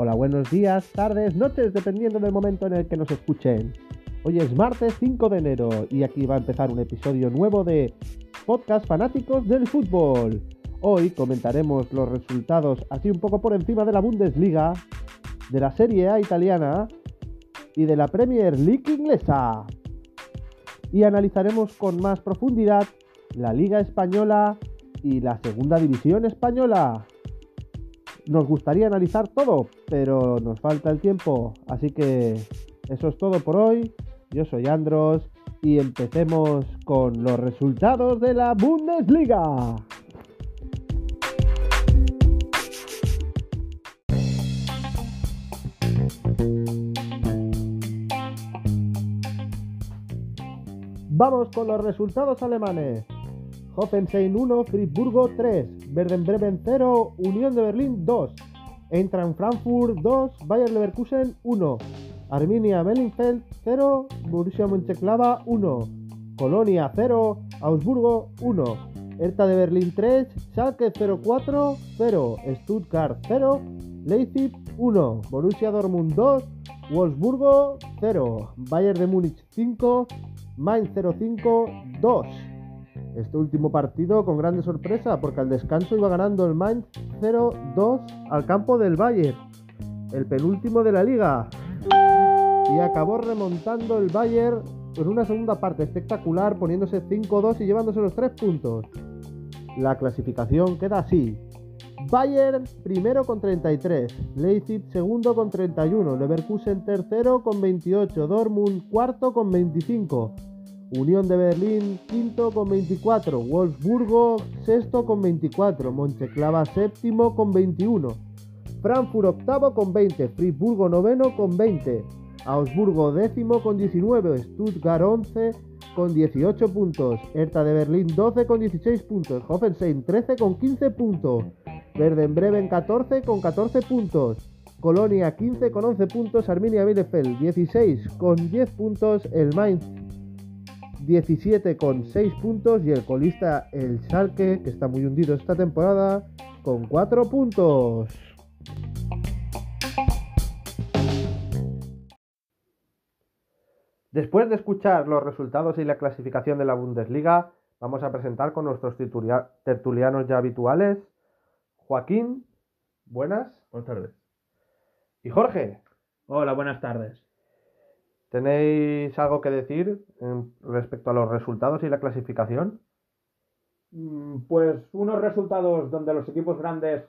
Hola, buenos días, tardes, noches, dependiendo del momento en el que nos escuchen. Hoy es martes 5 de enero y aquí va a empezar un episodio nuevo de Podcast Fanáticos del Fútbol. Hoy comentaremos los resultados así un poco por encima de la Bundesliga, de la Serie A italiana y de la Premier League inglesa. Y analizaremos con más profundidad la Liga Española y la Segunda División Española. Nos gustaría analizar todo, pero nos falta el tiempo, así que eso es todo por hoy. Yo soy Andros y empecemos con los resultados de la Bundesliga. Vamos con los resultados alemanes. Hoffenheim 1, Friburgo 3, Werder Bremen 0, Unión de Berlín 2, Eintracht Frankfurt 2, Bayer Leverkusen 1, Arminia Mellinfeld 0, Borussia Mönchengladbach 1, Colonia 0, Augsburgo 1, Hertha de Berlín 3, Schalke 04 0, Stuttgart 0, Leipzig 1, Borussia Dortmund 2, Wolfsburgo 0, Bayern de Múnich 5, Mainz 05 2. Este último partido con grande sorpresa porque al descanso iba ganando el Mainz 0-2 al campo del Bayern, el penúltimo de la liga. Y acabó remontando el Bayern en una segunda parte espectacular poniéndose 5-2 y llevándose los 3 puntos. La clasificación queda así. Bayern primero con 33, Leipzig segundo con 31, Leverkusen tercero con 28, Dortmund cuarto con 25, Unión de Berlín quinto con 24, Wolfsburgo sexto con 24, Monteclava séptimo con 21, Frankfurt octavo con 20, Friburgo noveno con 20, Augsburgo décimo con 19, Stuttgart 11 con 18 puntos, Hertha de Berlín 12 con 16 puntos, Hoffenheim 13 con 15 puntos, Verden Bremen 14 con 14 puntos, Colonia 15 con 11 puntos, Arminia Bielefeld 16 con 10 puntos, el Mainz 17 con 6 puntos y el colista el Schalke, que está muy hundido esta temporada, con 4 puntos. Después de escuchar los resultados y la clasificación de la Bundesliga, vamos a presentar con nuestros tertulianos ya habituales. Joaquín, buenas. Buenas tardes. Y Jorge. Hola, buenas tardes. ¿Tenéis algo que decir respecto a los resultados y la clasificación? Mm, pues unos resultados donde los equipos grandes,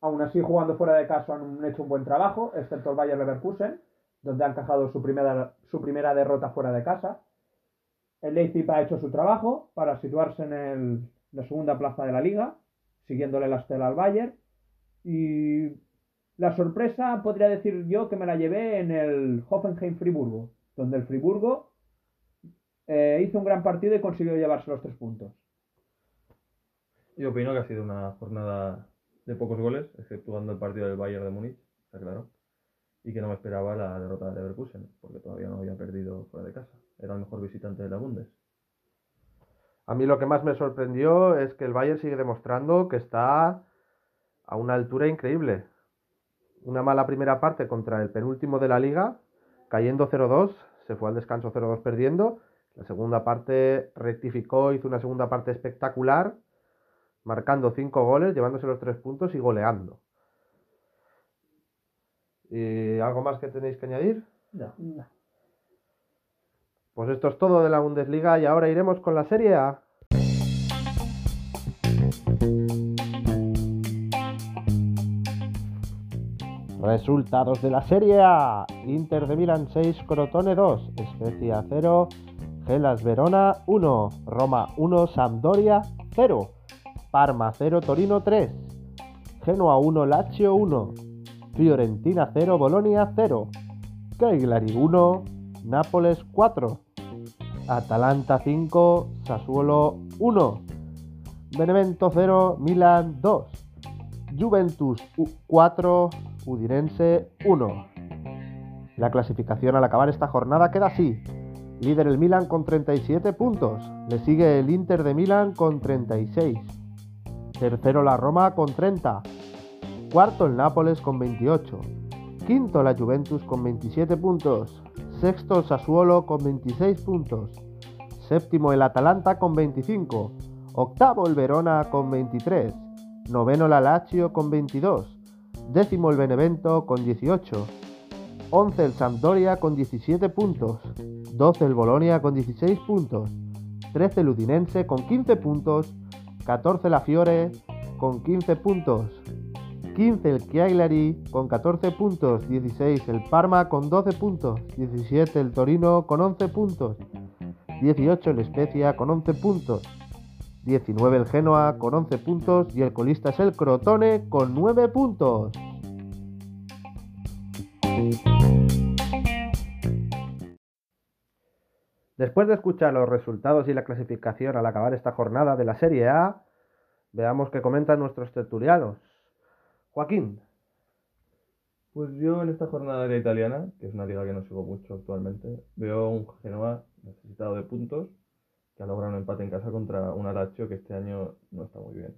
aún así jugando fuera de casa, han hecho un buen trabajo, excepto el Bayer Leverkusen, donde han encajado su primera, su primera derrota fuera de casa. El Leipzig ha hecho su trabajo para situarse en la segunda plaza de la liga, siguiéndole la estela al Bayern. Y la sorpresa podría decir yo que me la llevé en el Hoffenheim-Friburgo, donde el Friburgo eh, hizo un gran partido y consiguió llevarse los tres puntos. Yo opino que ha sido una jornada de pocos goles, exceptuando el partido del Bayern de Múnich, está claro. Y que no me esperaba la derrota de Leverkusen, porque todavía no había perdido fuera de casa. Era el mejor visitante de la Bundes. A mí lo que más me sorprendió es que el Bayern sigue demostrando que está a una altura increíble. Una mala primera parte contra el penúltimo de la liga, cayendo 0-2, se fue al descanso 0-2 perdiendo. La segunda parte rectificó, hizo una segunda parte espectacular, marcando 5 goles, llevándose los 3 puntos y goleando. ¿Y algo más que tenéis que añadir? No, no. Pues esto es todo de la Bundesliga y ahora iremos con la Serie A. Resultados de la Serie A. Inter de Milán 6, Crotone 2, Especia 0, Gelas Verona 1, Roma 1, Sampdoria 0, Parma 0, Torino 3, Genoa 1, Lazio 1, Fiorentina 0, Bolonia 0, Cagliari 1, Nápoles 4, Atalanta 5, Sassuolo 1, Benevento 0, Milan 2, Juventus 4, Udinense 1. La clasificación al acabar esta jornada queda así. Líder el Milan con 37 puntos. Le sigue el Inter de Milán con 36. Tercero la Roma con 30. Cuarto el Nápoles con 28. Quinto la Juventus con 27 puntos. Sexto el Sassuolo con 26 puntos. Séptimo el Atalanta con 25. Octavo el Verona con 23. Noveno la Lazio con 22. Décimo el Benevento con 18. 11 el Sampdoria con 17 puntos. 12 el Bolonia con 16 puntos. 13 el Udinense con 15 puntos. 14 la Fiore con 15 puntos. 15 el Chiaglari con 14 puntos, 16 el Parma con 12 puntos, 17 el Torino con 11 puntos, 18 el Spezia con 11 puntos, 19 el Genoa con 11 puntos y el colista es el Crotone con 9 puntos. Después de escuchar los resultados y la clasificación al acabar esta jornada de la Serie A, veamos qué comentan nuestros tertulianos. Joaquín. Pues yo en esta jornada de la italiana, que es una liga que no sigo mucho actualmente, veo un Genoa necesitado de puntos que ha logrado un empate en casa contra un Lazio que este año no está muy bien.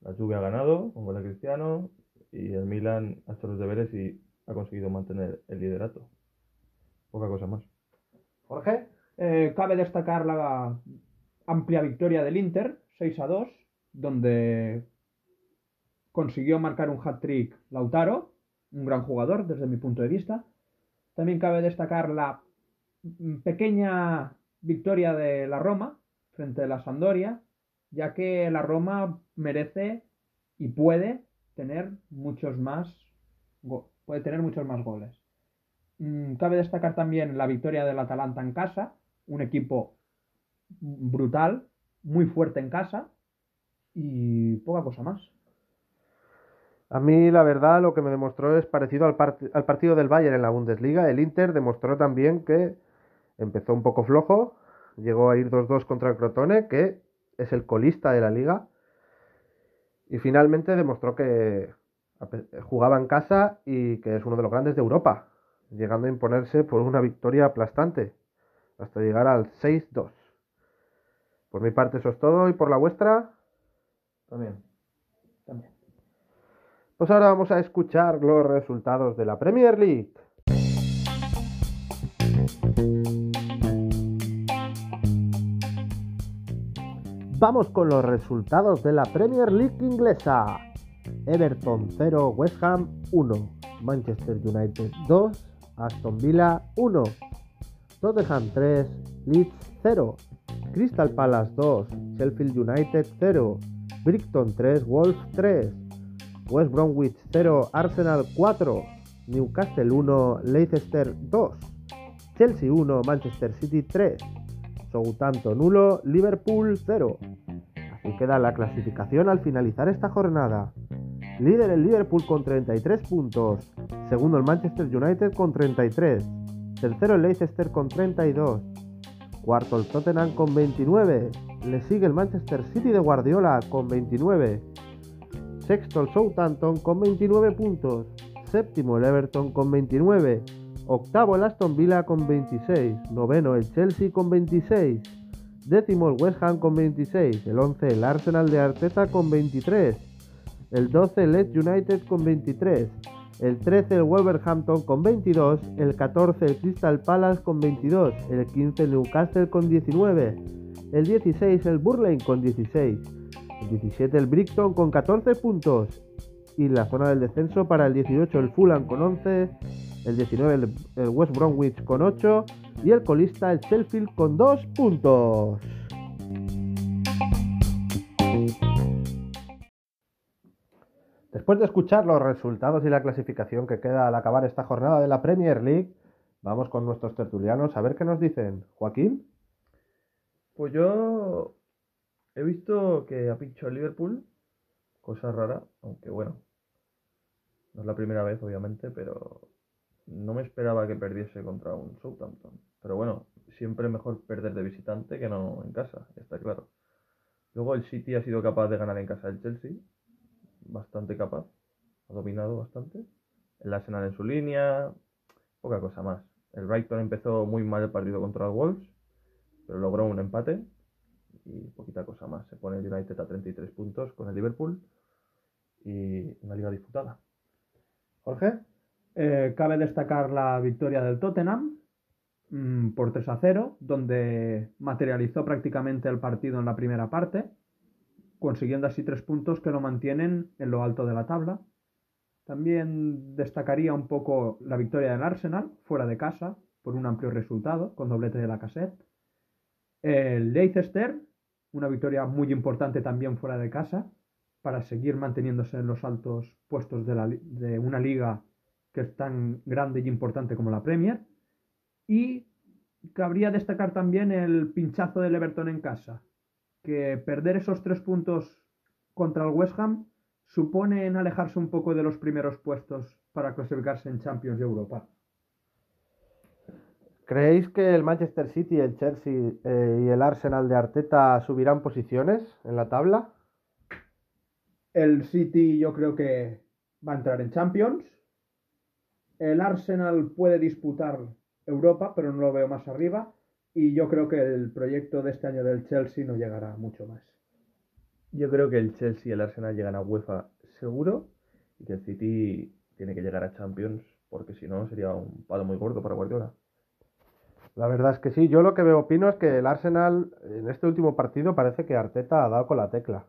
La Juve ha ganado con gol de Cristiano y el Milan ha hecho los deberes y ha conseguido mantener el liderato. Poca cosa más. Jorge. Eh, cabe destacar la amplia victoria del Inter, 6 a 2, donde consiguió marcar un hat-trick Lautaro, un gran jugador desde mi punto de vista. También cabe destacar la pequeña victoria de la Roma frente a la Sampdoria, ya que la Roma merece y puede tener muchos más puede tener muchos más goles. Mm, cabe destacar también la victoria del Atalanta en casa, un equipo brutal, muy fuerte en casa y poca cosa más. A mí, la verdad, lo que me demostró es parecido al, al partido del Bayern en la Bundesliga. El Inter demostró también que empezó un poco flojo, llegó a ir 2-2 contra el Crotone, que es el colista de la liga, y finalmente demostró que jugaba en casa y que es uno de los grandes de Europa, llegando a imponerse por una victoria aplastante, hasta llegar al 6-2. Por mi parte eso es todo, y por la vuestra... También. También. Pues ahora vamos a escuchar los resultados de la Premier League. Vamos con los resultados de la Premier League inglesa. Everton 0, West Ham 1, Manchester United 2, Aston Villa 1, Tottenham 3, Leeds 0, Crystal Palace 2, Sheffield United 0, Brighton 3, Wolves 3, West Bromwich 0, Arsenal 4, Newcastle 1, Leicester 2, Chelsea 1, Manchester City 3, Southampton 1, Liverpool 0. Así queda la clasificación al finalizar esta jornada. Líder el Liverpool con 33 puntos, segundo el Manchester United con 33, tercero el Leicester con 32, cuarto el Tottenham con 29, le sigue el Manchester City de Guardiola con 29, Sexto el Southampton con 29 puntos. Séptimo el Everton con 29. Octavo el Aston Villa con 26. Noveno el Chelsea con 26. Décimo el West Ham con 26. El 11 el Arsenal de Arteta con 23. El 12 el Leeds United con 23. El 13 el Wolverhampton con 22. El 14 el Crystal Palace con 22. El 15 el Newcastle con 19. El 16 el Burley con 16. El 17 el Brighton con 14 puntos. Y la zona del descenso para el 18 el Fulham con 11. El 19 el, West Bromwich con 8. Y el colista el Sheffield con 2 puntos. Después de escuchar los resultados y la clasificación que queda al acabar esta jornada de la Premier League, vamos con nuestros tertulianos a ver qué nos dicen. Joaquín. Pues yo He visto que ha pinchado el Liverpool, cosa rara, aunque bueno, no es la primera vez obviamente, pero no me esperaba que perdiese contra un Southampton. Pero bueno, siempre mejor perder de visitante que no en casa, está claro. Luego el City ha sido capaz de ganar en casa el Chelsea, bastante capaz, ha dominado bastante. El Arsenal en su línea, poca cosa más. El Brighton empezó muy mal el partido contra el Wolves, pero logró un empate y poquita cosa más. Se pone el United a 33 puntos con el Liverpool y una liga disputada. Jorge. Eh, cabe destacar la victoria del Tottenham mm, por 3 a 0, donde materializó prácticamente el partido en la primera parte, consiguiendo así tres puntos que lo mantienen en lo alto de la tabla. También destacaría un poco la victoria del Arsenal, fuera de casa, por un amplio resultado, con doblete de la cassette. El Leicester, una victoria muy importante también fuera de casa, para seguir manteniéndose en los altos puestos de, una liga que es tan grande y importante como la Premier. Y cabría destacar también el pinchazo del Everton en casa, que perder esos tres puntos contra el West Ham supone en alejarse un poco de los primeros puestos para clasificarse en Champions de Europa. ¿Creéis que el Manchester City, el Chelsea eh, y el Arsenal de Arteta subirán posiciones en la tabla? El City yo creo que va a entrar en Champions. El Arsenal puede disputar Europa, pero no lo veo más arriba. Y yo creo que el proyecto de este año del Chelsea no llegará mucho más. Yo creo que el Chelsea y el Arsenal llegan a UEFA seguro y que el City tiene que llegar a Champions porque si no sería un palo muy corto para Guardiola. La verdad es que sí, yo lo que veo opino es que el Arsenal en este último partido parece que Arteta ha dado con la tecla.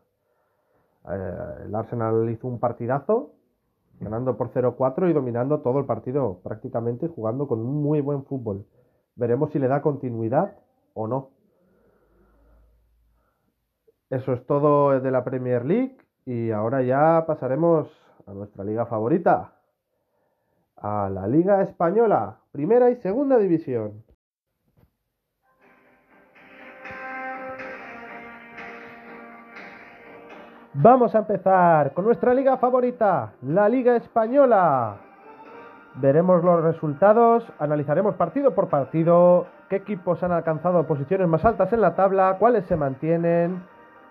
Eh, el Arsenal hizo un partidazo, ganando por 0-4 y dominando todo el partido prácticamente, jugando con un muy buen fútbol. Veremos si le da continuidad o no. Eso es todo de la Premier League y ahora ya pasaremos a nuestra liga favorita, a la Liga Española, primera y segunda división. Vamos a empezar con nuestra liga favorita, la Liga Española. Veremos los resultados, analizaremos partido por partido, qué equipos han alcanzado posiciones más altas en la tabla, cuáles se mantienen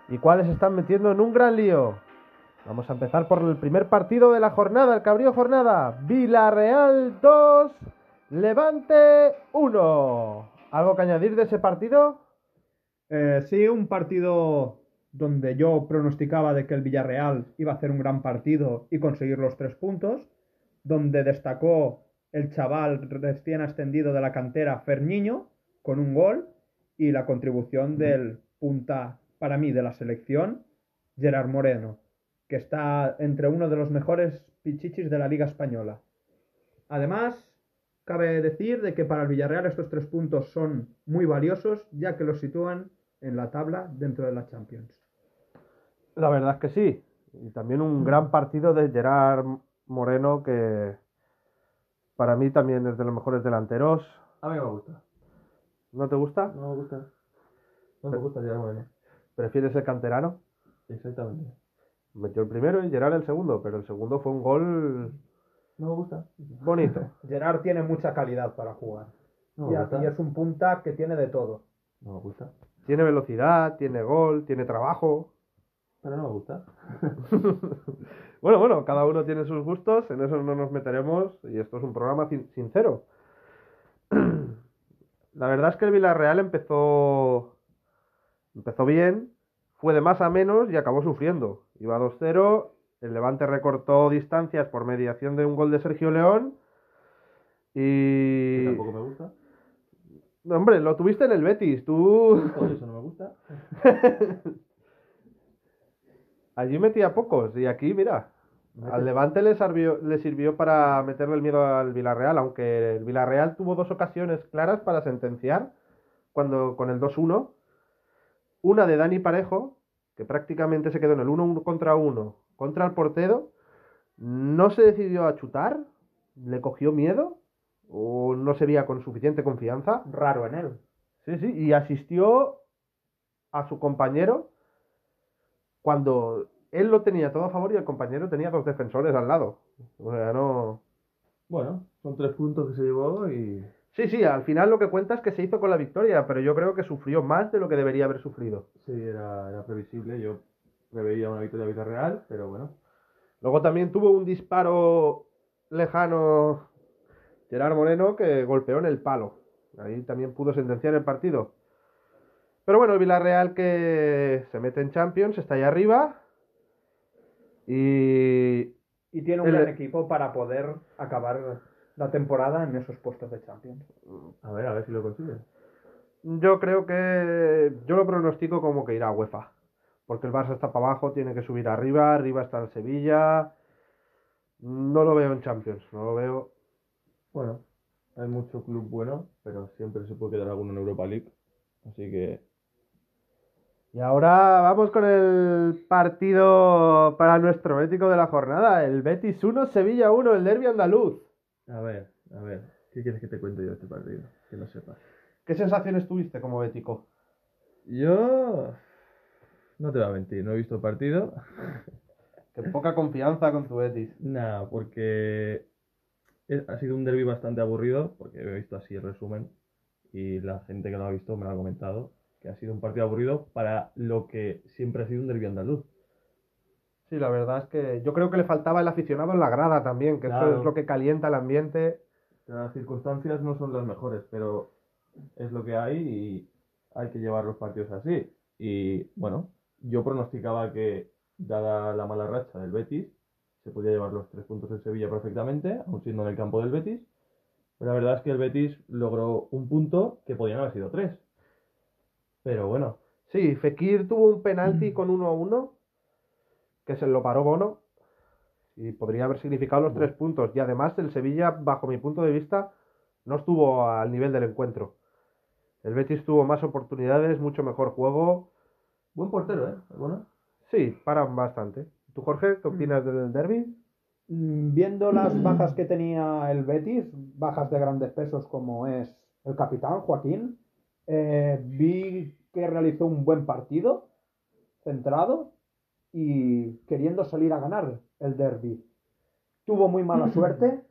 y cuáles están metiendo en un gran lío. Vamos a empezar por el primer partido de la jornada, el cabrío jornada. Villarreal 2, Levante 1. ¿Algo que añadir de ese partido? Eh, sí, un partido donde yo pronosticaba de que el Villarreal iba a hacer un gran partido y conseguir los tres puntos, donde destacó el chaval recién ascendido de la cantera Ferniño con un gol y la contribución del punta para mí de la selección Gerard Moreno, que está entre uno de los mejores pichichis de la Liga Española. Además, cabe decir de que para el Villarreal estos tres puntos son muy valiosos, ya que los sitúan en la tabla dentro de la Champions. La verdad es que sí. Y también un gran partido de Gerard Moreno, que para mí también es de los mejores delanteros. A mí me gusta. ¿No te gusta? No me gusta. No me gusta Gerard Moreno. ¿Prefieres el canterano? Exactamente. Metió el primero y Gerard el segundo, pero el segundo fue un gol No me gusta. bonito. Gerard tiene mucha calidad para jugar. No y es un punta que tiene de todo. No me gusta. Tiene velocidad, tiene gol, tiene trabajo. Pero no me gusta. bueno, bueno, cada uno tiene sus gustos, en eso no nos meteremos y esto es un programa sin- sincero. La verdad es que el Villarreal empezó empezó bien, fue de más a menos y acabó sufriendo. Iba 2-0, el Levante recortó distancias por mediación de un gol de Sergio León Que y tampoco me gusta. No, hombre, lo tuviste en el Betis, tú Por eso no me gusta. allí metía pocos y aquí, mira, Al Levante le sirvió, le sirvió para meterle el miedo al Villarreal, aunque el Villarreal tuvo dos ocasiones claras para sentenciar cuando con el 2-1. Una de Dani Parejo, que prácticamente se quedó en el 1 contra 1 contra el portero. No se decidió a chutar, le cogió miedo o no se veía con suficiente confianza. Raro en él. Sí, sí, y asistió a su compañero cuando él lo tenía todo a favor y el compañero tenía dos defensores al lado. O sea, no. Bueno, son tres puntos que se llevó y. Sí, sí, al final lo que cuenta es que se hizo con la victoria, pero yo creo que sufrió más de lo que debería haber sufrido. Sí, era, era previsible. Yo preveía una victoria Villarreal, pero bueno. Luego también tuvo un disparo lejano Gerard Moreno que golpeó en el palo. Ahí también pudo sentenciar el partido. Pero bueno, el Villarreal que se mete en Champions, está ahí arriba. Y, Y tiene un El- gran equipo para poder acabar la temporada en esos puestos de Champions. A ver, a ver si lo consigue. Yo creo que. Yo lo pronostico como que irá a UEFA. Porque el Barça está para abajo, tiene que subir arriba. Arriba está el Sevilla. No lo veo en Champions. No lo veo. Bueno, hay mucho club bueno, pero siempre se puede quedar alguno en Europa League. Así que Y ahora vamos con el partido para nuestro ético de la jornada. El Betis 1, Sevilla 1, el derbi andaluz. A ver, a ver, ¿qué quieres que te cuente yo de este partido? Que no sepas. ¿Qué sensaciones tuviste como bético? Yo. No te voy a mentir, no he visto el partido. Que poca confianza con tu Betis. Nada, porque ha sido un derby bastante aburrido, porque he visto así el resumen y la gente que lo ha visto me lo ha comentado, que ha sido un partido aburrido para lo que siempre ha sido un derby andaluz. Sí, la verdad es que yo creo que le faltaba el aficionado en la grada también, que eso es lo que calienta el ambiente. Las circunstancias no son las mejores, pero es lo que hay y hay que llevar los partidos así. Y bueno, yo pronosticaba que, dada la mala racha del Betis, se podía llevar los tres puntos en Sevilla perfectamente, aun siendo en el campo del Betis. Pero la verdad es que el Betis logró un punto que podían haber sido tres. Pero bueno, Sí, Fekir tuvo un penalti con 1 a 1, que se lo paró Bono, y podría haber significado los tres puntos. Y además el Sevilla, bajo mi punto de vista, no estuvo al nivel del encuentro. El Betis tuvo más oportunidades, mucho mejor juego. buen portero, ¿eh? Bueno, Sí, paran bastante. ¿Tú, Jorge, qué opinas del derby? Mm, Viendo las bajas que tenía el Betis, bajas de grandes pesos como es el capitán Joaquín, eh, vi que realizó un buen partido, centrado y queriendo salir a ganar el derby. Tuvo muy mala suerte.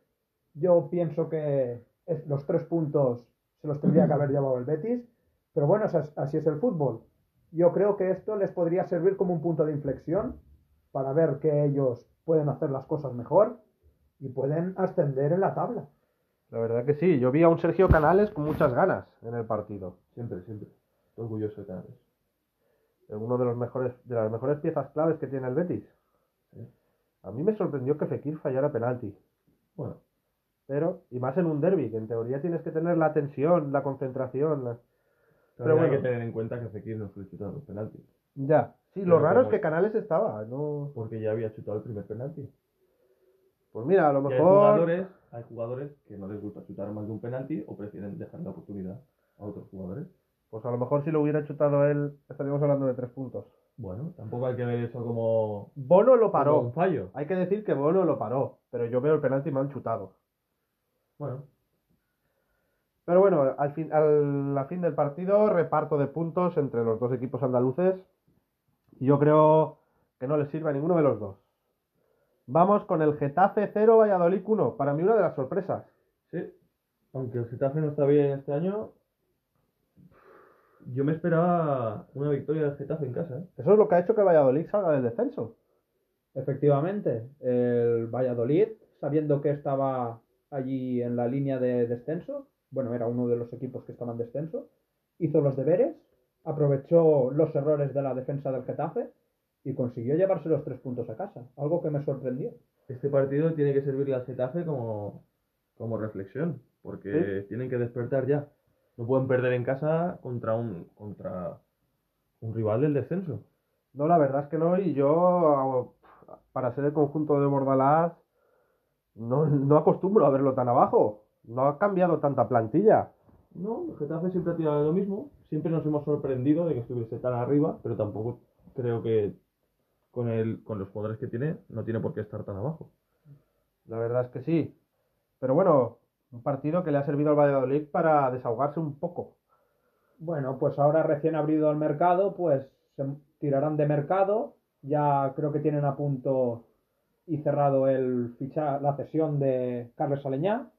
Yo pienso que los tres puntos se los tendría que haber llevado el Betis, pero bueno, así es el fútbol. Yo creo que esto les podría servir como un punto de inflexión para ver que ellos pueden hacer las cosas mejor y pueden ascender en la tabla. La verdad que sí, yo vi a un Sergio Canales con muchas ganas en el partido. siempre, siempre. Estoy orgulloso de Canales. Es uno de los mejores, de las mejores piezas claves que tiene el Betis. Sí. A mí me sorprendió que Fekir fallara penalti. Bueno, Pero, y más en un derby, que en teoría tienes que tener la tensión, la concentración. la- pero hay que tener en cuenta que Fekir no suele chutar los penaltis. Ya. Sí, lo raro es que Canales estaba, no... Porque ya había chutado el primer penalti. Pues mira, a lo Y hay mejor... jugadores, hay jugadores que no les gusta chutar más de un penalti o prefieren dejar la oportunidad a otros jugadores. Pues a lo mejor si lo hubiera chutado él, estaríamos hablando de tres puntos. Bueno, tampoco hay que ver eso como, Bono lo como paró. un fallo. Hay que decir que Bono lo paró, pero yo veo el penalti mal chutado. Bueno, Pero bueno, al fin, al, fin del partido, reparto de puntos entre los dos equipos andaluces. Y yo creo que no les sirve a ninguno de los dos. Vamos con el Getafe 0, Valladolid 1. Para mí una de las sorpresas. sí. Aunque el Getafe no está bien este año, yo me esperaba una victoria del Getafe en casa. ¿eh? Eso es lo que ha hecho que el Valladolid salga del descenso. Efectivamente, el Valladolid, sabiendo que estaba allí en la línea de descenso, bueno, era uno de los equipos que estaban en descenso, hizo los deberes, aprovechó los errores de la defensa del Getafe y consiguió llevarse los tres puntos a casa, algo que me sorprendió. Este partido tiene que servirle al Getafe como, como reflexión, porque tienen que despertar ya. No pueden perder en casa contra un, contra un rival del descenso. No, la verdad es que no. Y yo, para ser el conjunto de Bordalás, no, no acostumbro a verlo tan abajo. No ha cambiado tanta plantilla. No, el Getafe siempre ha tirado de lo mismo. Siempre nos hemos sorprendido de que estuviese tan arriba, pero tampoco creo que con, el, con los jugadores que tiene no tiene por qué estar tan abajo. La verdad es que sí. Pero bueno, un partido que le ha servido al Valladolid para desahogarse un poco. Bueno, pues ahora recién abrido el mercado, pues se tirarán de mercado. Ya creo que tienen a punto y cerrado el ficha, la cesión de Carles Aleñá.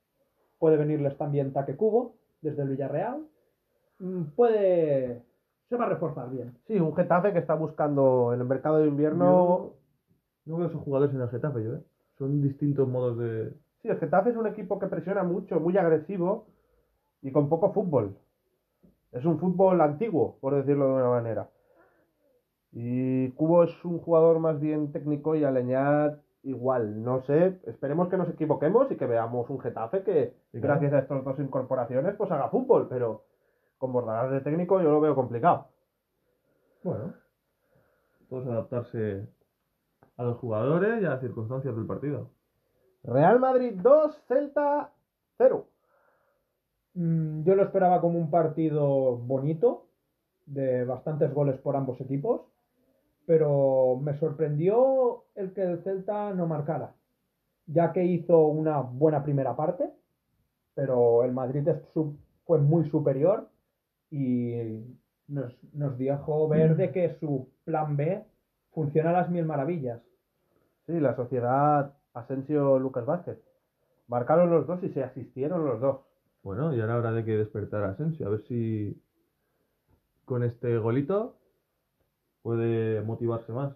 Puede venirles también Taque Cubo desde el Villarreal. Mm, Puede. Se va a reforzar bien. Sí, un Getafe que está buscando en el mercado de invierno. Yo no veo esos jugadores en el Getafe, yo, ¿eh? Son distintos modos de... Sí, el Getafe es un equipo que presiona mucho, muy agresivo y con poco fútbol. Es un fútbol antiguo, por decirlo de una manera. Y Cubo es un jugador más bien técnico y Aleñat igual, no sé, esperemos que nos equivoquemos y que veamos un Getafe que Sí, claro. gracias a estas dos incorporaciones pues haga fútbol, pero con Bordalás de técnico yo lo veo complicado. Bueno, todo es adaptarse a los jugadores y a las circunstancias del partido. Real Madrid 2, Celta 0. Mm, Yo lo esperaba como un partido bonito, de bastantes goles por ambos equipos, pero me sorprendió el que el Celta no marcara, ya que hizo una buena primera parte, pero el Madrid es su- fue muy superior y nos, nos dejó ver de que su plan B funciona a las mil maravillas. Sí, la sociedad Asensio-Lucas Vázquez. Marcaron los dos y se asistieron los dos. Bueno, y ahora habrá de que despertar a Asensio, a ver si con este golito puede motivarse más.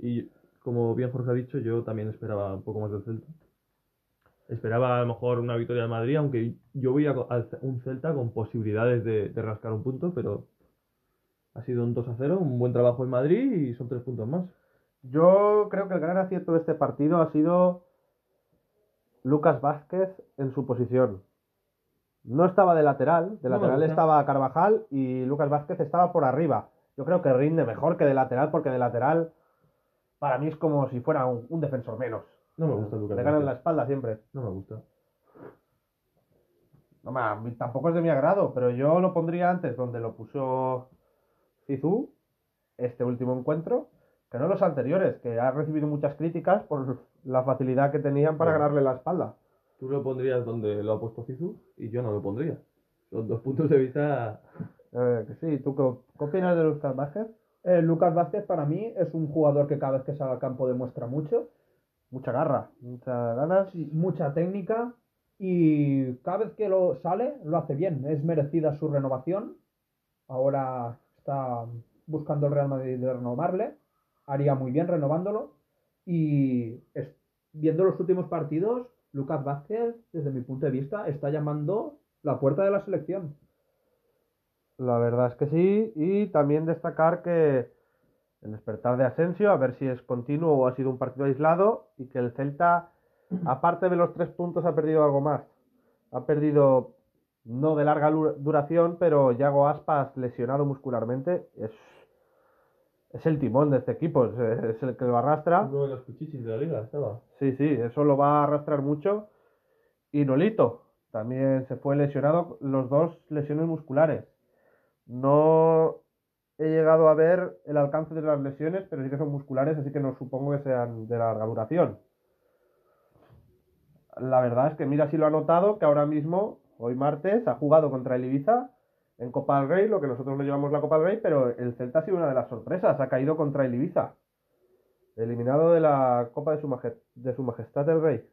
Y como bien Jorge ha dicho, yo también esperaba un poco más del Celta. Esperaba a lo mejor una victoria de Madrid, aunque yo voy a un Celta con posibilidades de, de rascar un punto, pero ha sido un 2 a 0, un buen trabajo en Madrid y son tres puntos más. Yo creo que el gran acierto de este partido ha sido Lucas Vázquez en su posición. No estaba de lateral, de No lateral estaba Carvajal y Lucas Vázquez estaba por arriba. Yo creo que rinde mejor que de lateral porque de lateral para mí es como si fuera un, un defensor menos. No me gusta Lucas Le ganan la espalda siempre. No me gusta. No, ma, a mí tampoco es de mi agrado, pero yo lo pondría antes donde lo puso Zizou, este último encuentro, que no los anteriores, que ha recibido muchas críticas por la facilidad que tenían para Bueno. ganarle la espalda. Tú lo pondrías donde lo ha puesto Zizou y yo no lo pondría. Son dos puntos de vista Eh, que sí, ¿tú qué, qué opinas de Lucas Vázquez? Eh, Lucas Vázquez para mí es un jugador que cada vez que sale al campo demuestra mucho, Mucha garra, muchas ganas. sí, mucha técnica y cada vez que lo sale lo hace bien. Es merecida su renovación. Ahora está buscando el Real Madrid de renovarle. Haría muy bien renovándolo. Y es- viendo los últimos partidos, Lucas Vázquez, desde mi punto de vista, está llamando la puerta de la selección. La verdad es que sí, y también destacar que el despertar de Asensio, a ver si es continuo o ha sido un partido aislado, y que el Celta, aparte de los tres puntos, ha perdido algo más. Ha perdido, no de larga duración, pero Yago Aspas lesionado muscularmente, es, es el timón de este equipo, es, es el que lo arrastra. uno de los cuchichis de la liga, estaba. Sí, sí, eso lo va a arrastrar mucho. Y Nolito también se fue lesionado, los dos lesiones musculares. No he llegado a ver el alcance de las lesiones, pero sí que son musculares, así que no supongo que sean de larga duración. La verdad es que mira si lo ha notado, que ahora mismo, hoy martes, ha jugado contra el Ibiza en Copa del Rey, lo que nosotros no llevamos la Copa del Rey, pero el Celta ha sido una de las sorpresas, ha caído contra el Ibiza. Eliminado de la Copa de su, Majestad el Rey.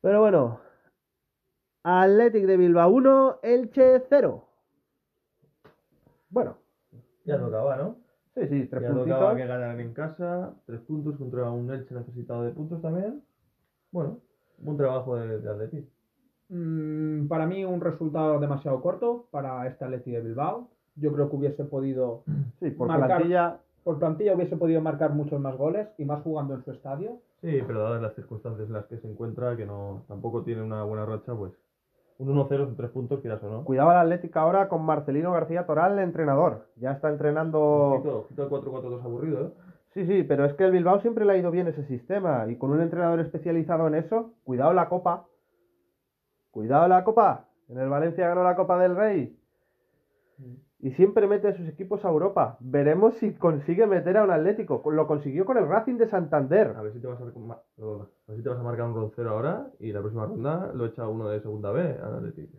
Pero bueno. Athletic de Bilbao 1, Elche 0. Bueno, Ya tocaba, ¿no? sí, sí, tres ya puntitos. tocaba que ganaran en casa, tres puntos contra un Elche necesitado de puntos también. Bueno, buen trabajo de, de Atleti. Mm, para mí un resultado demasiado corto para este Atleti de Bilbao. Yo creo que hubiese podido, Sí, por Marcar. plantilla. por plantilla hubiese podido marcar muchos más goles y más jugando en su estadio. Sí, pero dadas las circunstancias en las que se encuentra, que no tampoco tiene una buena racha, pues un 1-0 son tres puntos, quieras o no. Cuidado al Atlético ahora con Marcelino García Toral, entrenador. Ya está entrenando. Al 4-4-2 aburrido, ¿eh? Sí, sí, pero es que el Bilbao siempre le ha ido bien ese sistema. Y con un entrenador especializado en eso, cuidado la copa. Cuidado la copa. En el Valencia ganó la Copa del Rey. Y siempre mete a sus equipos a Europa. Veremos si consigue meter a un Atlético. Lo consiguió con el Racing de Santander. A ver si te vas a, a ver si te vas a marcar un roncero ahora y la próxima ronda lo echa uno de segunda B al Atleti.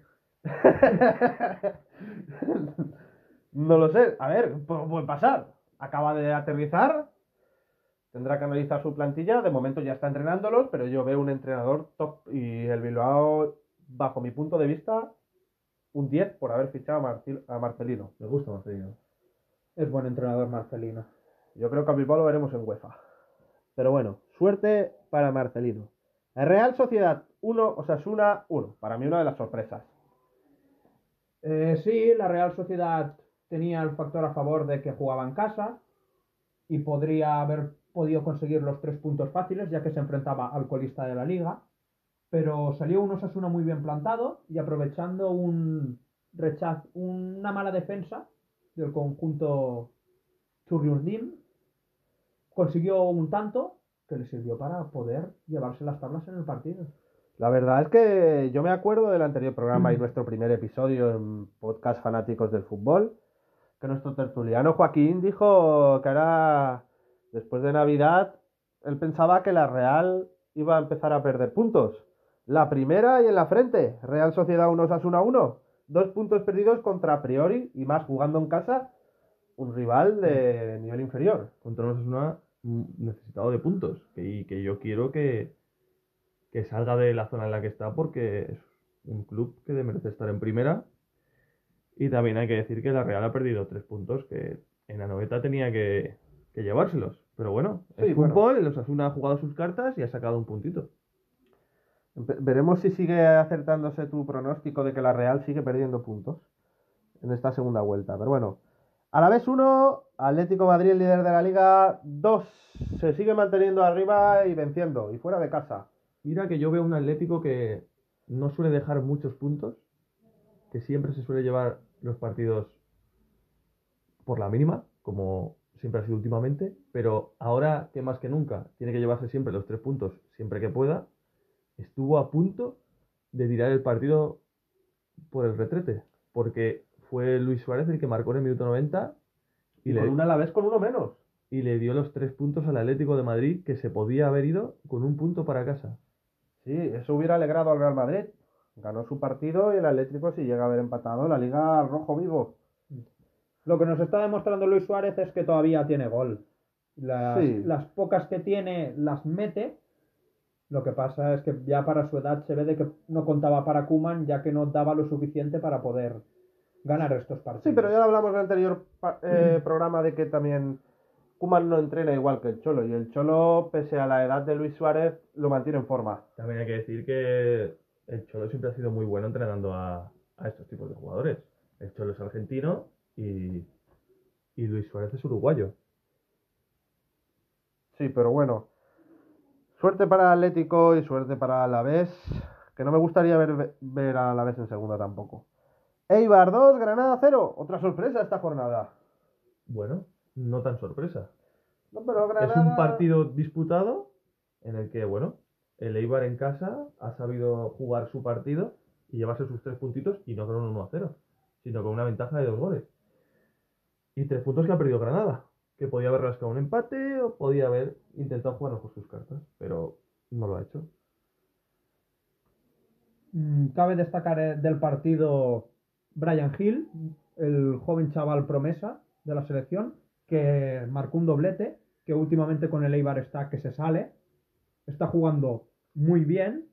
no lo sé. A ver, pu- puede pasar. Acaba de aterrizar. Tendrá que analizar su plantilla. De momento ya está entrenándolos, pero yo veo un entrenador top. Y el Bilbao, bajo mi punto de vista, un 10 por haber fichado a, Marcil- a Marcelino. Me gusta Marcelino. Es buen entrenador Marcelino. Yo creo que a Bilbao lo veremos en UEFA. Pero bueno, suerte para Marcelino. Real Sociedad 1, Osasuna 1. Para mí una de las sorpresas. Eh, sí, la Real Sociedad tenía el factor a favor de que jugaba en casa, y podría haber podido conseguir los tres puntos fáciles, ya que se enfrentaba al colista de la liga. Pero salió un Osasuna muy bien plantado y aprovechando un rechazo, una mala defensa del conjunto Churriundim, consiguió un tanto que le sirvió para poder llevarse las tablas en el partido. La verdad es que yo me acuerdo del anterior programa y nuestro primer episodio en Podcast Fanáticos del Fútbol, que nuestro tertuliano Joaquín dijo que ahora, después de Navidad, él pensaba que la Real iba a empezar a perder puntos. La primera y en la frente, Real Sociedad 1 Osasuna 1. Dos puntos perdidos contra Priori y más jugando en casa, un rival de nivel inferior. Contra un Osasuna necesitado de puntos. Y que yo quiero que, que salga de la zona en la que está porque es un club que merece estar en primera. Y también hay que decir que la Real ha perdido tres puntos que en la noveta tenía que, que llevárselos. Pero bueno, Sí, es bueno. fútbol, el Osasuna ha jugado sus cartas y ha sacado un puntito. Ve- Veremos si sigue acertándose tu pronóstico de que la Real sigue perdiendo puntos en esta segunda vuelta. Pero bueno, a la vez 1, Atlético Madrid, líder de la Liga 2, se sigue manteniendo arriba y venciendo, y fuera de casa. Mira que yo veo un Atlético que no suele dejar muchos puntos, que siempre se suele llevar los partidos por la mínima, como siempre ha sido últimamente, pero ahora que más que nunca tiene que llevarse siempre los tres puntos siempre que pueda, estuvo a punto de tirar el partido por el retrete, porque fue Luis Suárez el que marcó en el minuto 90 y, Y le, con una a la vez con uno menos. y le dio los tres puntos al Atlético de Madrid que se podía haber ido con un punto para casa. Sí, eso hubiera alegrado al Real Madrid. Ganó su partido y el Atlético, si llega a haber empatado, la Liga rojo vivo. Lo que nos está demostrando Luis Suárez es que todavía tiene gol. Las, Sí. las pocas que tiene las mete. Lo que pasa es que ya para su edad se ve de que no contaba para Kuman, ya que no daba lo suficiente para poder ganar estos partidos. Sí, pero ya lo hablamos en el anterior eh, programa de que también Kuman no entrena igual que el Cholo. Y el Cholo, pese a la edad de Luis Suárez, lo mantiene en forma. También hay que decir que el Cholo siempre ha sido muy bueno entrenando a, a estos tipos de jugadores. El Cholo es argentino y, y Luis Suárez es uruguayo. Sí, pero bueno. Suerte para Atlético y suerte para Alavés. Que no me gustaría ver, ver a Alavés en segunda tampoco. Eibar 2, Granada 0. Otra sorpresa esta jornada. Bueno, no tan sorpresa. No, pero Es un partido disputado en el que, bueno, el Eibar en casa ha sabido jugar su partido y llevarse sus tres puntitos y no con un 1 a 0, sino con una ventaja de dos goles. Y tres puntos que ha perdido Granada, que podía haber rascado un empate o podía haber intentado jugar mejor sus cartas, pero no lo ha hecho. Mm, Cabe destacar eh, del partido Brian Hill, el joven chaval promesa de la selección, que marcó un doblete, que últimamente con el Eibar está que se sale, está jugando muy bien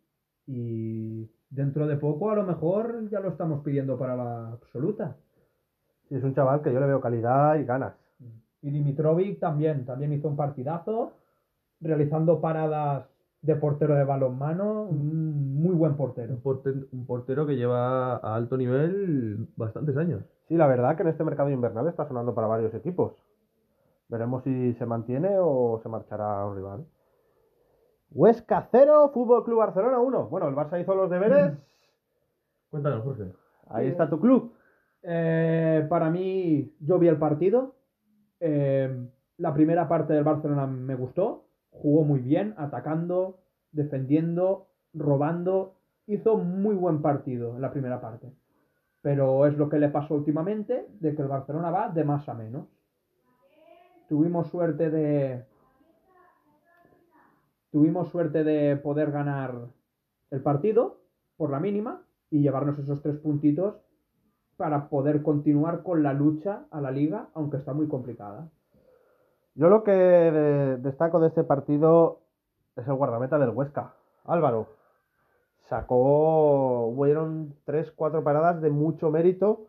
y dentro de poco a lo mejor ya lo estamos pidiendo para la absoluta. Sí, es un chaval que yo le veo calidad y ganas. Y Dimitrovic también, también hizo un partidazo, realizando paradas de portero de balonmano, un muy buen portero. Un, porte- un portero que lleva a alto nivel bastantes años. Sí, la verdad que en este mercado invernal está sonando para varios equipos. Veremos si se mantiene o se marchará a un rival. Huesca 0, Fútbol Club Barcelona 1. Bueno, el Barça hizo los deberes. Cuéntanos, Jorge. Ahí está tu club. Eh, para mí, yo vi el partido. Eh, la primera parte del Barcelona me gustó. Jugó muy bien, atacando, defendiendo, robando. Hizo muy buen partido en la primera parte. Pero es lo que le pasó últimamente, de que el Barcelona va de más a menos. Tuvimos suerte de. Tuvimos suerte de poder ganar el partido por la mínima y llevarnos esos tres puntitos para poder continuar con la lucha a la liga, aunque está muy complicada. Yo lo que de- destaco de este partido es el guardameta del Huesca, Álvaro. Sacó, hubieron 3-4 paradas de mucho mérito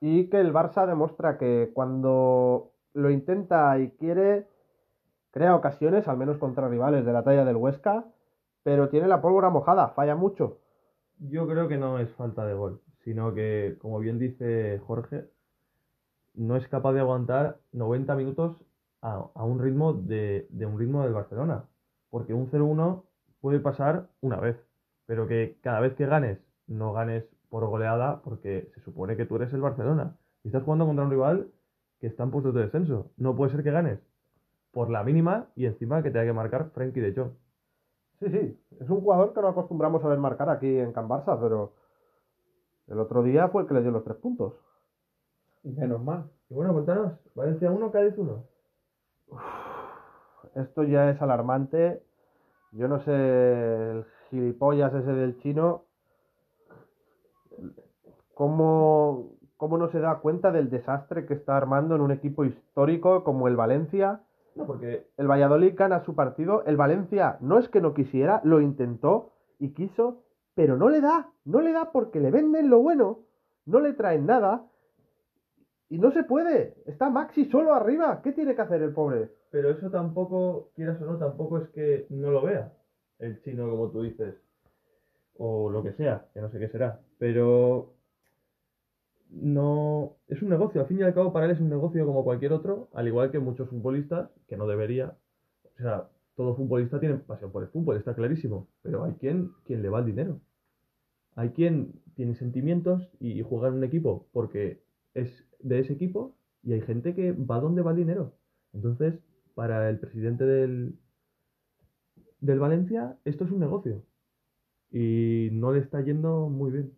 y que el Barça demuestra que cuando lo intenta y quiere, crea ocasiones, al menos contra rivales de la talla del Huesca, pero tiene la pólvora mojada, falla mucho. Yo creo que no es falta de gol, sino que, como bien dice Jorge, no es capaz de aguantar 90 minutos a, a un ritmo de, de un ritmo del Barcelona. Porque un 0-1 puede pasar una vez, pero que cada vez que ganes, no ganes por goleada, porque se supone que tú eres el Barcelona. Y estás jugando contra un rival que está en puestos de descenso. No puede ser que ganes por la mínima y encima que te haya que marcar Frenkie de Jong. Sí, sí, es un jugador que no acostumbramos a ver marcar aquí en Can Barça, pero el otro día fue el que le dio los tres puntos. Menos mal. Y bueno, cuéntanos, Valencia 1, Cádiz 1. Esto ya es alarmante. Yo no sé, el gilipollas ese del chino, cómo, cómo no se da cuenta del desastre que está armando en un equipo histórico como el Valencia. No, porque El Valladolid gana su partido, el Valencia no es que no quisiera, lo intentó y quiso, pero no le da, no le da porque le venden lo bueno, no le traen nada y no se puede. Está Maxi solo arriba, ¿qué tiene que hacer el pobre? Pero eso tampoco, quieras o no, tampoco es que no lo vea el chino, como tú dices. O lo que sea, que no sé qué será. Pero no. Es un negocio, al fin y al cabo, para él es un negocio como cualquier otro, al igual que muchos futbolistas, que no debería. O sea, todo futbolista tiene pasión por el fútbol, está clarísimo. Pero hay quien, quien le va el dinero. Hay quien tiene sentimientos y juega en un equipo porque es de ese equipo y hay gente que va donde va el dinero. Entonces, para el presidente del, del Valencia, esto es un negocio. Y no le está yendo muy bien.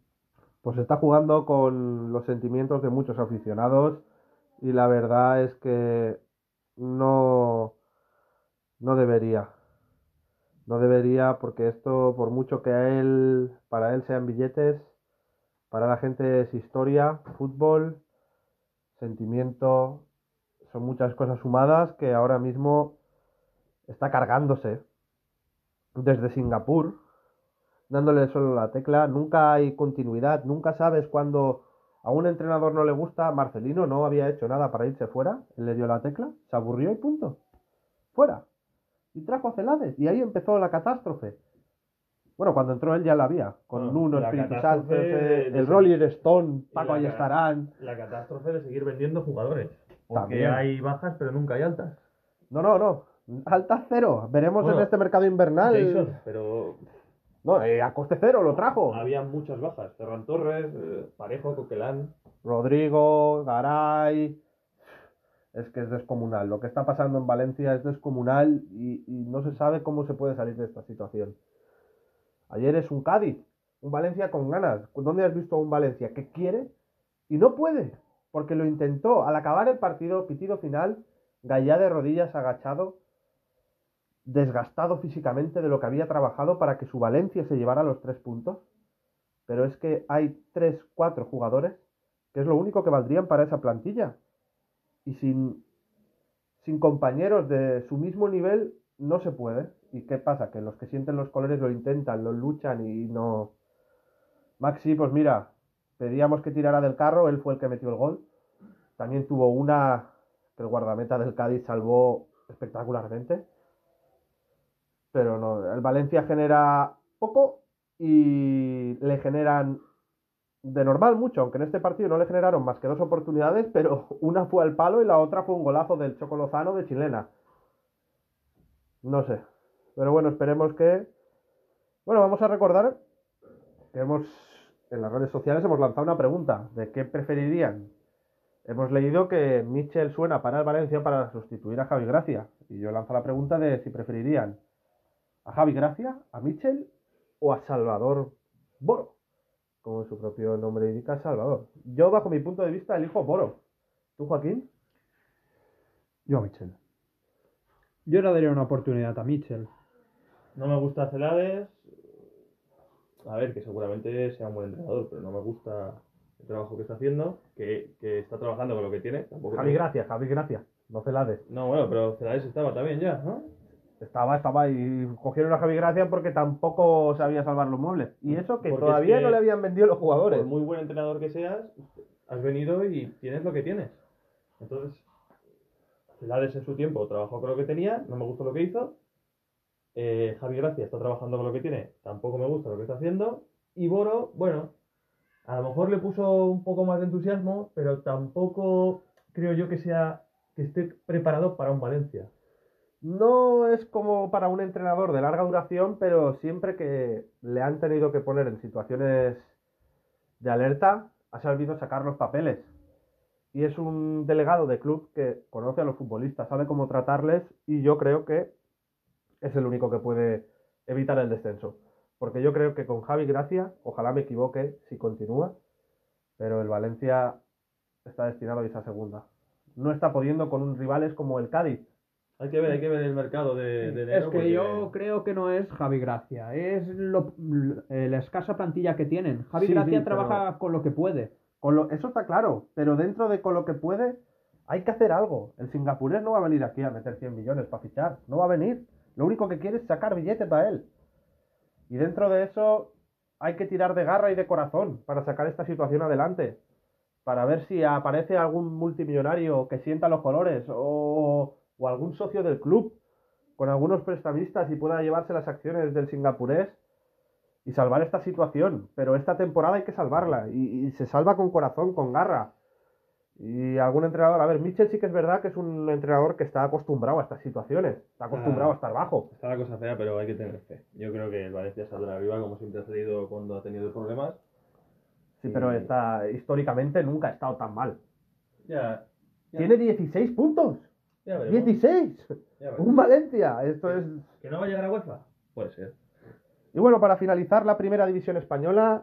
Pues está jugando con los sentimientos de muchos aficionados y la verdad es que no, no debería. No debería porque esto, por mucho que a él, para él sean billetes, para la gente es historia, fútbol, sentimiento, son muchas cosas sumadas que ahora mismo está cargándose desde Singapur, dándole solo la tecla. Nunca hay continuidad, nunca sabes cuándo a un entrenador no le gusta. Marcelino no había hecho nada para irse fuera, él le dio la tecla, se aburrió y punto. Fuera. Y trajo a Celades, y ahí empezó la catástrofe. Bueno, cuando entró él ya la había, con Nuno, Espíritu Santo, el Rolling Stone, Paco la ahí ca- estarán. La catástrofe de seguir vendiendo jugadores. Porque También. hay bajas, pero nunca hay altas. No, no, no. Alta cero. Veremos Bueno, en este mercado invernal. Jason, pero No, eh, a coste cero lo trajo. había muchas bajas. Ferran Torres, eh, Parejo, Coquelán. Rodrigo, Garay. Es que es descomunal. Lo que está pasando en Valencia es descomunal y, no se sabe cómo se puede salir de esta situación. Ayer es un Cádiz, un Valencia con ganas. ¿Dónde has visto a un Valencia que quiere y no puede? Porque lo intentó. Al acabar el partido, pitido final, Gallá de rodillas agachado, desgastado físicamente de lo que había trabajado para que su Valencia se llevara los tres puntos. Pero es que hay tres, cuatro jugadores que es lo único que valdrían para esa plantilla. Y sin, sin compañeros de su mismo nivel no se puede. ¿Y qué pasa? Que los que sienten los colores lo intentan, lo luchan y no... Maxi, pues mira, pedíamos que tirara del carro, él fue el que metió el gol. También tuvo una que el guardameta del Cádiz salvó espectacularmente. Pero no, el Valencia genera poco y le generan de normal mucho, aunque en este partido no le generaron más que dos oportunidades, pero una fue al palo y la otra fue un golazo del Choco Lozano de chilena. No sé. Pero bueno, esperemos que. Bueno, vamos a recordar que hemos. En las redes sociales hemos lanzado una pregunta de qué preferirían. Hemos leído que Mitchell suena para el Valencia para sustituir a Javi Gracia. Y yo lanzo la pregunta de si preferirían a Javi Gracia, a Mitchell o a Salvador Boro. Como su propio nombre indica, Salvador. Yo, bajo mi punto de vista, elijo Boro. ¿Tú, Joaquín? Yo a Michel. Yo le daría una oportunidad a Michel. No me gusta Celades. A ver, que seguramente sea un buen entrenador, pero no me gusta el trabajo que está haciendo, que, que está trabajando con lo que tiene. Tampoco Javi tiene- Gracia, Javi Gracia. No Celades. No, bueno, pero Celades estaba también ya, ¿no? Estaba, estaba y cogieron a Javi Gracia porque tampoco sabía salvar los muebles. Y eso que Porque todavía es que- no le habían vendido los jugadores. Por muy buen entrenador que seas, has venido y tienes lo que tienes. Entonces, Celades en su tiempo trabajó con lo que tenía, no me gustó lo que hizo. Eh, Javi Gracia está trabajando con lo que tiene, tampoco me gusta lo que está haciendo. Y Boro, bueno, a lo mejor le puso un poco más de entusiasmo, pero tampoco creo yo que sea que esté preparado para un Valencia. No es como para un entrenador de larga duración, pero siempre que le han tenido que poner en situaciones de alerta, ha sabido sacar los papeles. Y es un delegado de club que conoce a los futbolistas, sabe cómo tratarles y yo creo que es el único que puede evitar el descenso. Porque yo creo que con Javi Gracia, ojalá me equivoque si continúa, pero el Valencia está destinado a esa segunda. No está pudiendo con rivales como el Cádiz. Hay que ver, hay que ver el mercado de, de enero Es que porque- yo creo que no es Javi Gracia, es lo- l- la escasa plantilla que tienen. Javi Sí, Gracia sí, trabaja con lo que puede. Con lo- eso está claro, pero dentro de con lo que puede, hay que hacer algo. El singapurés no va a venir aquí a meter 100 millones para fichar, no va a venir. Lo único que quiere es sacar billete para él. Y dentro de eso, hay que tirar de garra y de corazón para sacar esta situación adelante. Para ver si aparece algún multimillonario que sienta los colores o, o algún socio del club con algunos prestamistas y pueda llevarse las acciones del singapurés y salvar esta situación. Pero esta temporada hay que salvarla y, y se salva con corazón, con garra. Y algún entrenador, a ver, Mitchell sí que es verdad que es un entrenador que está acostumbrado a estas situaciones, está acostumbrado a estar bajo. Está la cosa fea, pero hay que tener fe. Yo creo que el Valencia saldrá arriba, como siempre ha salido cuando ha tenido problemas. Sí, pero está, históricamente nunca ha estado tan mal. Ya, ya, Tiene 16 puntos. Ya veremos, 16. ya veremos. Un Valencia. Esto es. ¿Que no va a llegar a UEFA? Puede ser. Y bueno, para finalizar la primera división española,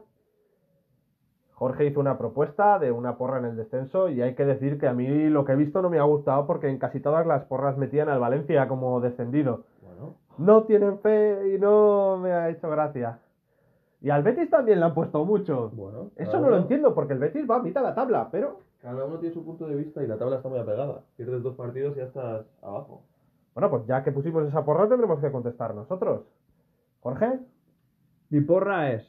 Jorge hizo una propuesta de una porra en el descenso y hay que decir que a mí lo que he visto no me ha gustado porque en casi todas las porras metían al Valencia como descendido. Bueno, No tienen fe y no me ha hecho gracia. Y al Betis también le han puesto mucho. bueno. Eso no lo entiendo porque el Betis va a mitad de la tabla, pero Cada uno tiene su punto de vista y la tabla está muy apegada. Pierdes dos partidos y ya estás abajo. bueno, pues ya que pusimos esa porra tendremos que contestar nosotros. Jorge, Mi porra es,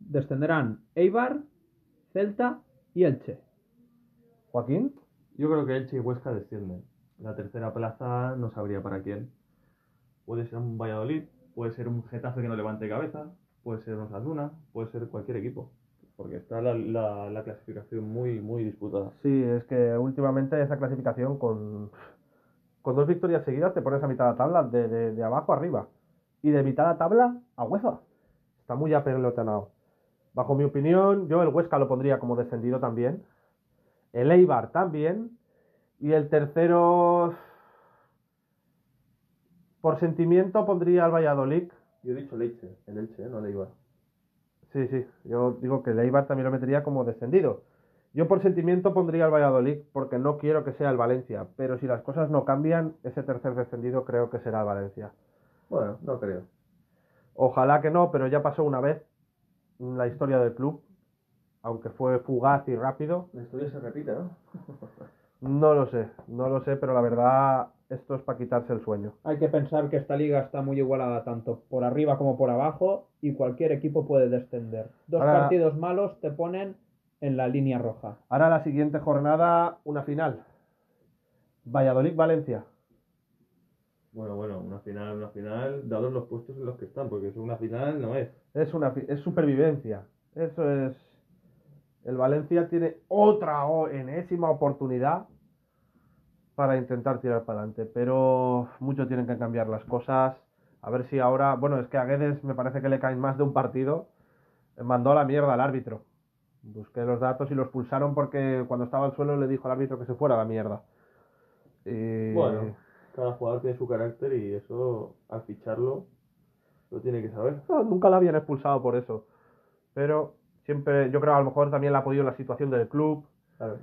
descenderán Eibar, Celta y Elche. Joaquín, Yo creo que Elche y Huesca descienden. La tercera plaza no sabría para quién. Puede ser un Valladolid, puede ser un Getafe que no levante cabeza, puede ser un Osasuna, puede ser cualquier equipo. Porque está la, la, la clasificación muy, muy disputada. Sí, es que últimamente esa clasificación con, con dos victorias seguidas te pones a mitad de la tabla, de, de- de abajo a arriba. Y de mitad de la tabla a UEFA. Está muy apelotonado. Bajo mi opinión, yo el Huesca lo pondría como descendido también. El Eibar también. Y el tercero, por sentimiento, pondría al Valladolid. Yo he dicho el Elche, el Elche, ¿eh? no el Eibar. Sí, sí, yo digo que el Eibar también lo metería como descendido. Yo por sentimiento pondría al Valladolid porque no quiero que sea el Valencia, pero si las cosas no cambian, ese tercer descendido creo que será el Valencia. Bueno, no creo. Ojalá que no, pero ya pasó una vez en la historia del club, aunque fue fugaz y rápido. La historia se repite, ¿no? No lo sé, no lo sé, pero la verdad esto es para quitarse el sueño. Hay que pensar que esta liga está muy igualada tanto por arriba como por abajo y cualquier equipo puede descender. Dos Ahora- partidos malos te ponen en la línea roja. Ahora la siguiente jornada, una final. Valladolid-Valencia. Bueno, bueno, una final, una final, dados los puestos en los que están, porque eso una final no es. Es una es supervivencia. Eso es. El Valencia tiene otra o enésima oportunidad para intentar tirar para adelante. Pero mucho tienen que cambiar las cosas. A ver si ahora. Bueno, es que a Guedes me parece que le caen más de un partido. Mandó a la mierda al árbitro. Busqué los datos y los pulsaron porque cuando estaba al suelo le dijo al árbitro que se fuera a la mierda. Y- Bueno, cada jugador tiene su carácter y eso, al ficharlo, lo tiene que saber. No, nunca la habían expulsado por eso. Pero siempre, yo creo a lo mejor también la ha podido la situación del club. Claro.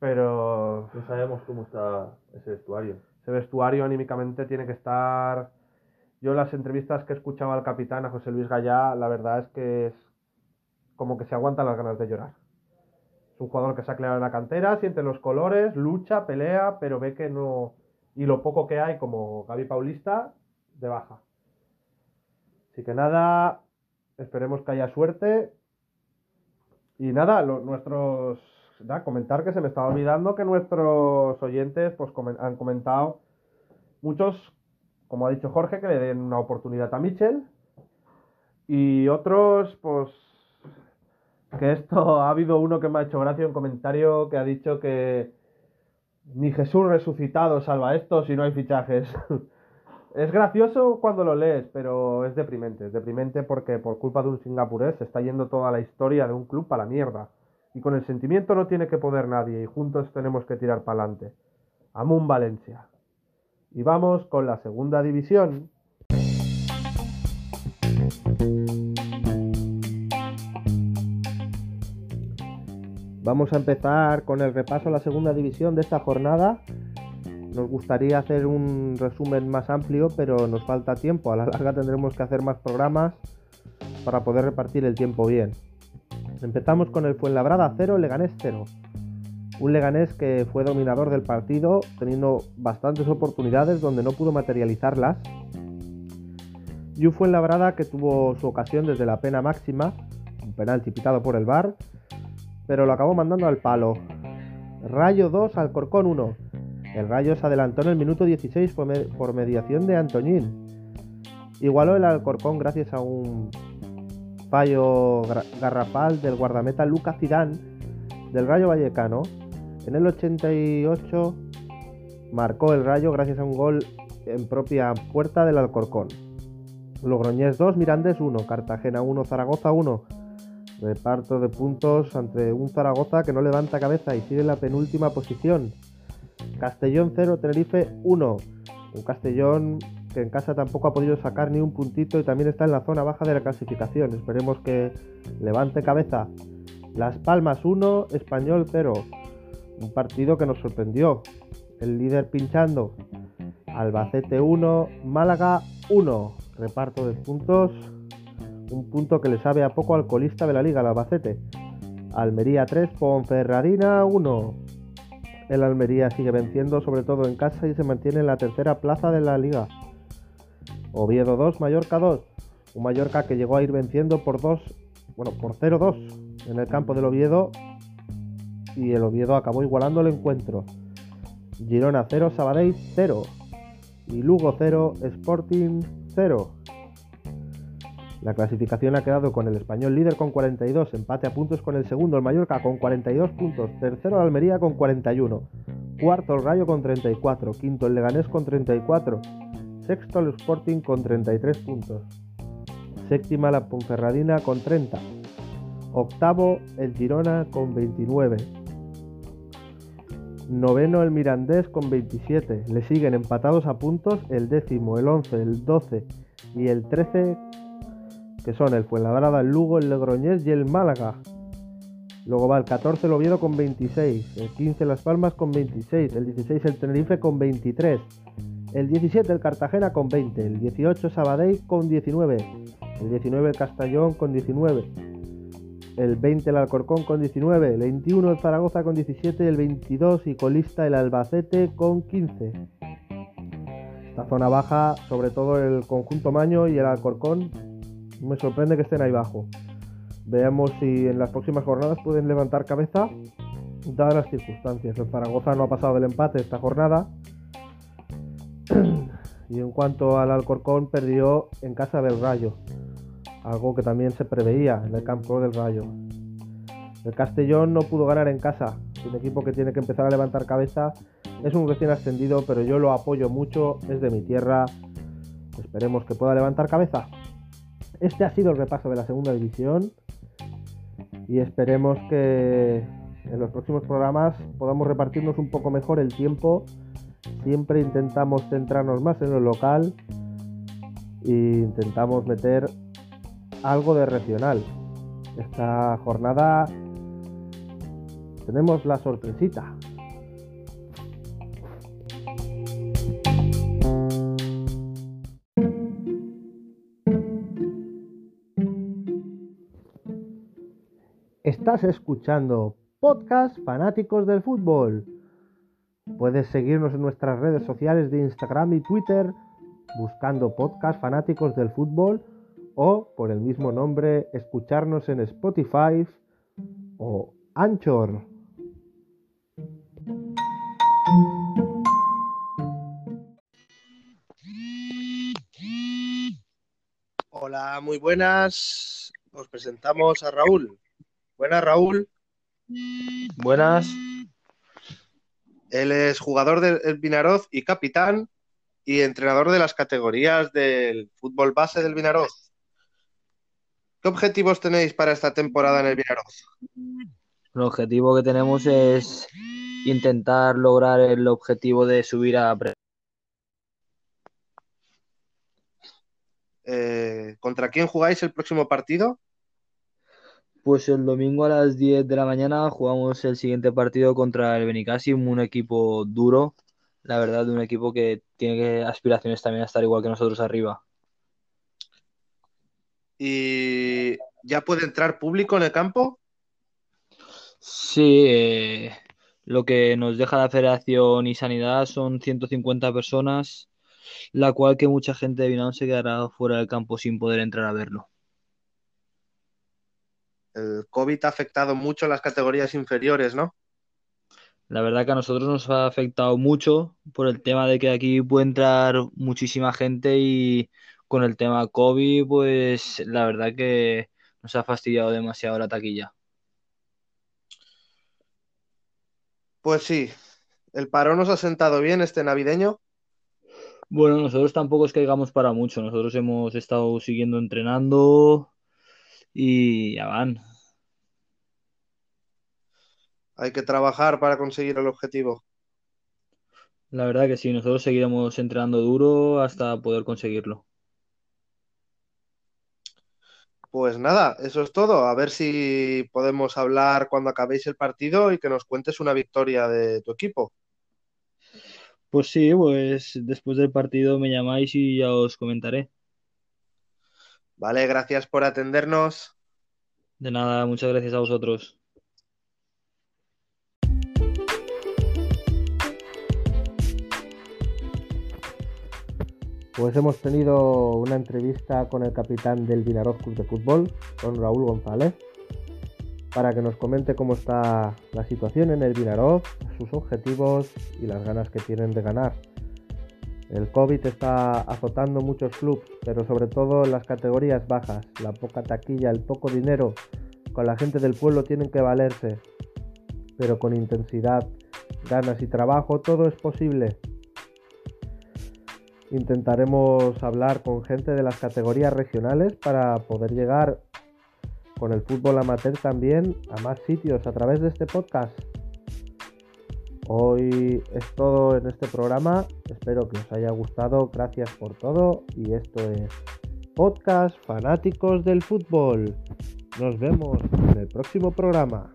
Pero No sabemos cómo está ese vestuario. ese vestuario anímicamente tiene que estar. Yo las entrevistas que he escuchado al capitán, a José Luis Gallá, la verdad es que es como que se aguantan las ganas de llorar. Es un jugador que se ha creado en la cantera, siente los colores, lucha, pelea, pero ve que no. Y lo poco que hay, como Gaby Paulista, de baja. Así que nada, esperemos que haya suerte. Y nada, nuestros. comentar que se me estaba olvidando que nuestros oyentes pues han comentado muchos, como ha dicho Jorge, que le den una oportunidad a Michel. Y otros, pues. Que esto ha habido uno que me ha hecho gracia, un comentario que ha dicho que. Ni Jesús resucitado salva esto si no hay fichajes. es gracioso cuando lo lees, pero es deprimente. Es deprimente porque por culpa de un singapurés se está yendo toda la historia de un club para la mierda. Y con el sentimiento no tiene que poder nadie y juntos tenemos que tirar para adelante. Amun Valencia. Y vamos con la segunda división. Vamos a empezar con el repaso a la segunda división de esta jornada. Nos gustaría hacer un resumen más amplio, pero nos falta tiempo. A la larga tendremos que hacer más programas para poder repartir el tiempo bien. Empezamos con el Fuenlabrada 0, Leganés 0. Un Leganés que fue dominador del partido, teniendo bastantes oportunidades donde no pudo materializarlas. Y un Fuenlabrada que tuvo su ocasión desde la pena máxima, un penalti pitado por el VAR, pero lo acabó mandando al palo. Rayo 2, Alcorcón 1. El Rayo se adelantó en el minuto 16 por, mediación de Antoñín. Igualó el Alcorcón gracias a un fallo garrafal del guardameta Lucas Zidane del Rayo Vallecano. En el 88 marcó el Rayo gracias a un gol en propia puerta del Alcorcón. Logroñés 2, Mirandés 1, Cartagena 1, Zaragoza 1. Reparto de puntos ante un Zaragoza que no levanta cabeza y sigue en la penúltima posición. Castellón 0, Tenerife 1. Un Castellón que en casa tampoco ha podido sacar ni un puntito y también está en la zona baja de la clasificación. Esperemos que levante cabeza. Las Palmas 1, Español 0. Un partido que nos sorprendió. El líder pinchando. Albacete 1, Málaga 1. Reparto de puntos un punto que le sabe a poco al colista de la liga, el Albacete. Almería 3, Ponferradina 1. El Almería sigue venciendo sobre todo en casa y se mantiene en la tercera plaza de la liga. Oviedo 2, Mallorca 2. Un Mallorca que llegó a ir venciendo por 2, bueno, por 0-2 en el campo del Oviedo y el Oviedo acabó igualando el encuentro. Girona 0, Sabadell 0 y Lugo 0, Sporting 0. La clasificación ha quedado con el español líder con 42, empate a puntos con el segundo, el Mallorca con 42 puntos, tercero el Almería con 41, cuarto el Rayo con 34, quinto el Leganés con 34, sexto el Sporting con 33 puntos, séptima la Ponferradina con 30, octavo el Girona con 29, noveno el Mirandés con 27, le siguen empatados a puntos el décimo, el 11, el 12 y el 13 que son el Fuenlabrada, el Lugo, el Legroñés y el Málaga. Luego va el 14 el Oviedo con 26, el 15 Las Palmas con 26, el 16 el Tenerife con 23, el 17 el Cartagena con 20, el 18 Sabadell con 19, el 19 el Castellón con 19, el 20 el Alcorcón con 19, el 21 el Zaragoza con 17, el 22 y colista el Albacete con 15. Esta zona baja, sobre todo el conjunto Maño y el Alcorcón, me sorprende que estén ahí abajo. Veamos si en las próximas jornadas pueden levantar cabeza, dadas las circunstancias. El Zaragoza no ha pasado del empate esta jornada. y en cuanto al Alcorcón, perdió en casa del Rayo, algo que también se preveía en el campo del Rayo. El Castellón no pudo ganar en casa, un equipo que tiene que empezar a levantar cabeza. Es un recién ascendido, pero yo lo apoyo mucho, es de mi tierra. Esperemos que pueda levantar cabeza. Este ha sido el repaso de la segunda división y esperemos que en los próximos programas podamos repartirnos un poco mejor el tiempo. Siempre intentamos centrarnos más en lo local e intentamos meter algo de regional. Esta jornada tenemos la sorpresita. Estás escuchando Podcast Fanáticos del Fútbol. Puedes seguirnos en nuestras redes sociales de Instagram y Twitter buscando Podcast Fanáticos del Fútbol o por el mismo nombre escucharnos en Spotify o Anchor. Hola, muy buenas. Os presentamos a Raúl. Buenas, Raúl. Buenas. Él es jugador del Vinaroz y capitán y entrenador de las categorías del fútbol base del Vinaroz. ¿Qué objetivos tenéis para esta temporada en el Vinaroz? El objetivo que tenemos es intentar lograr el objetivo de subir a... Eh, ¿Contra quién jugáis el próximo partido? Pues el domingo a las 10 de la mañana jugamos el siguiente partido contra el Benicassim, un equipo duro, la verdad, un equipo que tiene aspiraciones también a estar igual que nosotros arriba. ¿Y ya puede entrar público en el campo? Sí, eh, lo que nos deja la Federación y Sanidad son 150 personas, la cual que mucha gente de Vinao se quedará fuera del campo sin poder entrar a verlo. El COVID ha afectado mucho a las categorías inferiores, ¿no? La verdad que a nosotros nos ha afectado mucho por el tema de que aquí puede entrar muchísima gente y con el tema COVID, pues la verdad que nos ha fastidiado demasiado la taquilla. Pues sí, el parón nos ha sentado bien este navideño. Bueno, nosotros tampoco es que digamos para mucho, nosotros hemos estado siguiendo entrenando y ya van. Hay que trabajar para conseguir el objetivo. La verdad que sí, nosotros seguiremos entrenando duro hasta poder conseguirlo. Pues nada, eso es todo. A ver si podemos hablar cuando acabéis el partido y que nos cuentes una victoria de tu equipo. Pues sí, pues después del partido me llamáis y ya os comentaré. Vale, gracias por atendernos. De nada, muchas gracias a vosotros. Pues hemos tenido una entrevista con el capitán del Vinaroz Club de Fútbol, con Raúl González, para que nos comente cómo está la situación en el Vinaroz, sus objetivos y las ganas que tienen de ganar. El COVID está azotando muchos clubes, pero sobre todo en las categorías bajas, la poca taquilla, el poco dinero, con la gente del pueblo tienen que valerse, pero con intensidad, ganas y trabajo todo es posible. Intentaremos hablar con gente de las categorías regionales para poder llegar con el fútbol amateur también a más sitios a través de este podcast. Hoy es todo en este programa. Espero que os haya gustado. Gracias por todo. Y esto es Podcast Fanáticos del Fútbol. Nos vemos en el próximo programa.